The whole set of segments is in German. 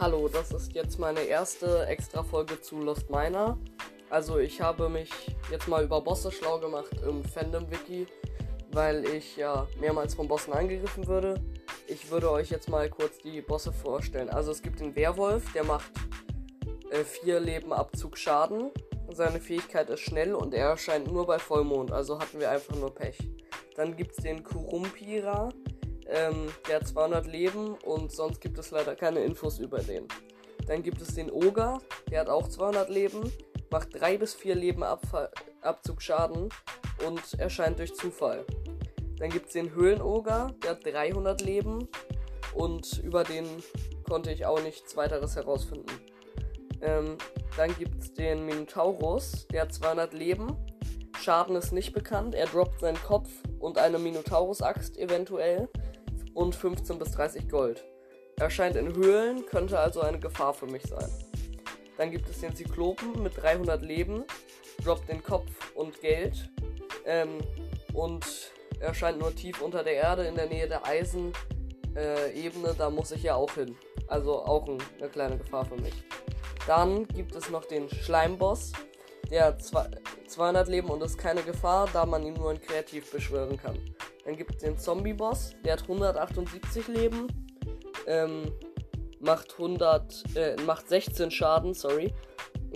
Hallo, das ist jetzt meine erste Extra-Folge zu Lost Miner. Also ich habe mich jetzt mal über Bosse schlau gemacht im Fandom-Wiki, weil ich ja mehrmals von Bossen angegriffen würde. Ich würde euch jetzt mal kurz die Bosse vorstellen. Also es gibt den Werwolf, der macht 4 äh, Leben Abzug Schaden. Seine Fähigkeit ist schnell und er erscheint nur bei Vollmond, also hatten wir einfach nur Pech. Dann gibt es den Kurumpira, ähm, der hat 200 Leben und sonst gibt es leider keine Infos über den. Dann gibt es den Oger, der hat auch 200 Leben, macht 3 bis 4 Leben Abfall und erscheint durch Zufall. Dann gibt es den Höhlenoger, der hat 300 Leben und über den konnte ich auch nichts weiteres herausfinden. Ähm, dann gibt es den Minotaurus, der hat 200 Leben. Schaden ist nicht bekannt. Er droppt seinen Kopf und eine Minotaurus-Axt eventuell und 15 bis 30 Gold. Er erscheint in Höhlen, könnte also eine Gefahr für mich sein. Dann gibt es den Zyklopen mit 300 Leben, droppt den Kopf und Geld ähm, und erscheint nur tief unter der Erde in der Nähe der Eisenebene. Äh, da muss ich ja auch hin. Also auch ein, eine kleine Gefahr für mich. Dann gibt es noch den Schleimboss. Der hat 200 Leben und ist keine Gefahr, da man ihn nur in Kreativ beschwören kann. Dann gibt es den Zombie-Boss, der hat 178 Leben, ähm, macht 100, äh, macht 16 Schaden, sorry,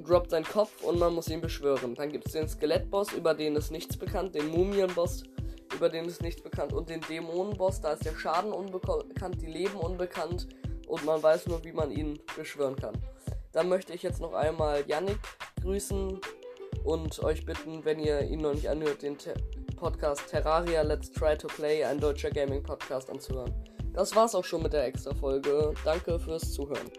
droppt seinen Kopf und man muss ihn beschwören. Dann gibt es den Skelett-Boss, über den ist nichts bekannt, den Mumien-Boss, über den ist nichts bekannt und den Dämonen-Boss, da ist der Schaden unbekannt, die Leben unbekannt und man weiß nur, wie man ihn beschwören kann. Dann möchte ich jetzt noch einmal Yannick grüßen und euch bitten, wenn ihr ihn noch nicht anhört, den Te Podcast Terraria Let's Try to Play, ein deutscher Gaming-Podcast anzuhören. Das war's auch schon mit der extra Folge. Danke fürs Zuhören.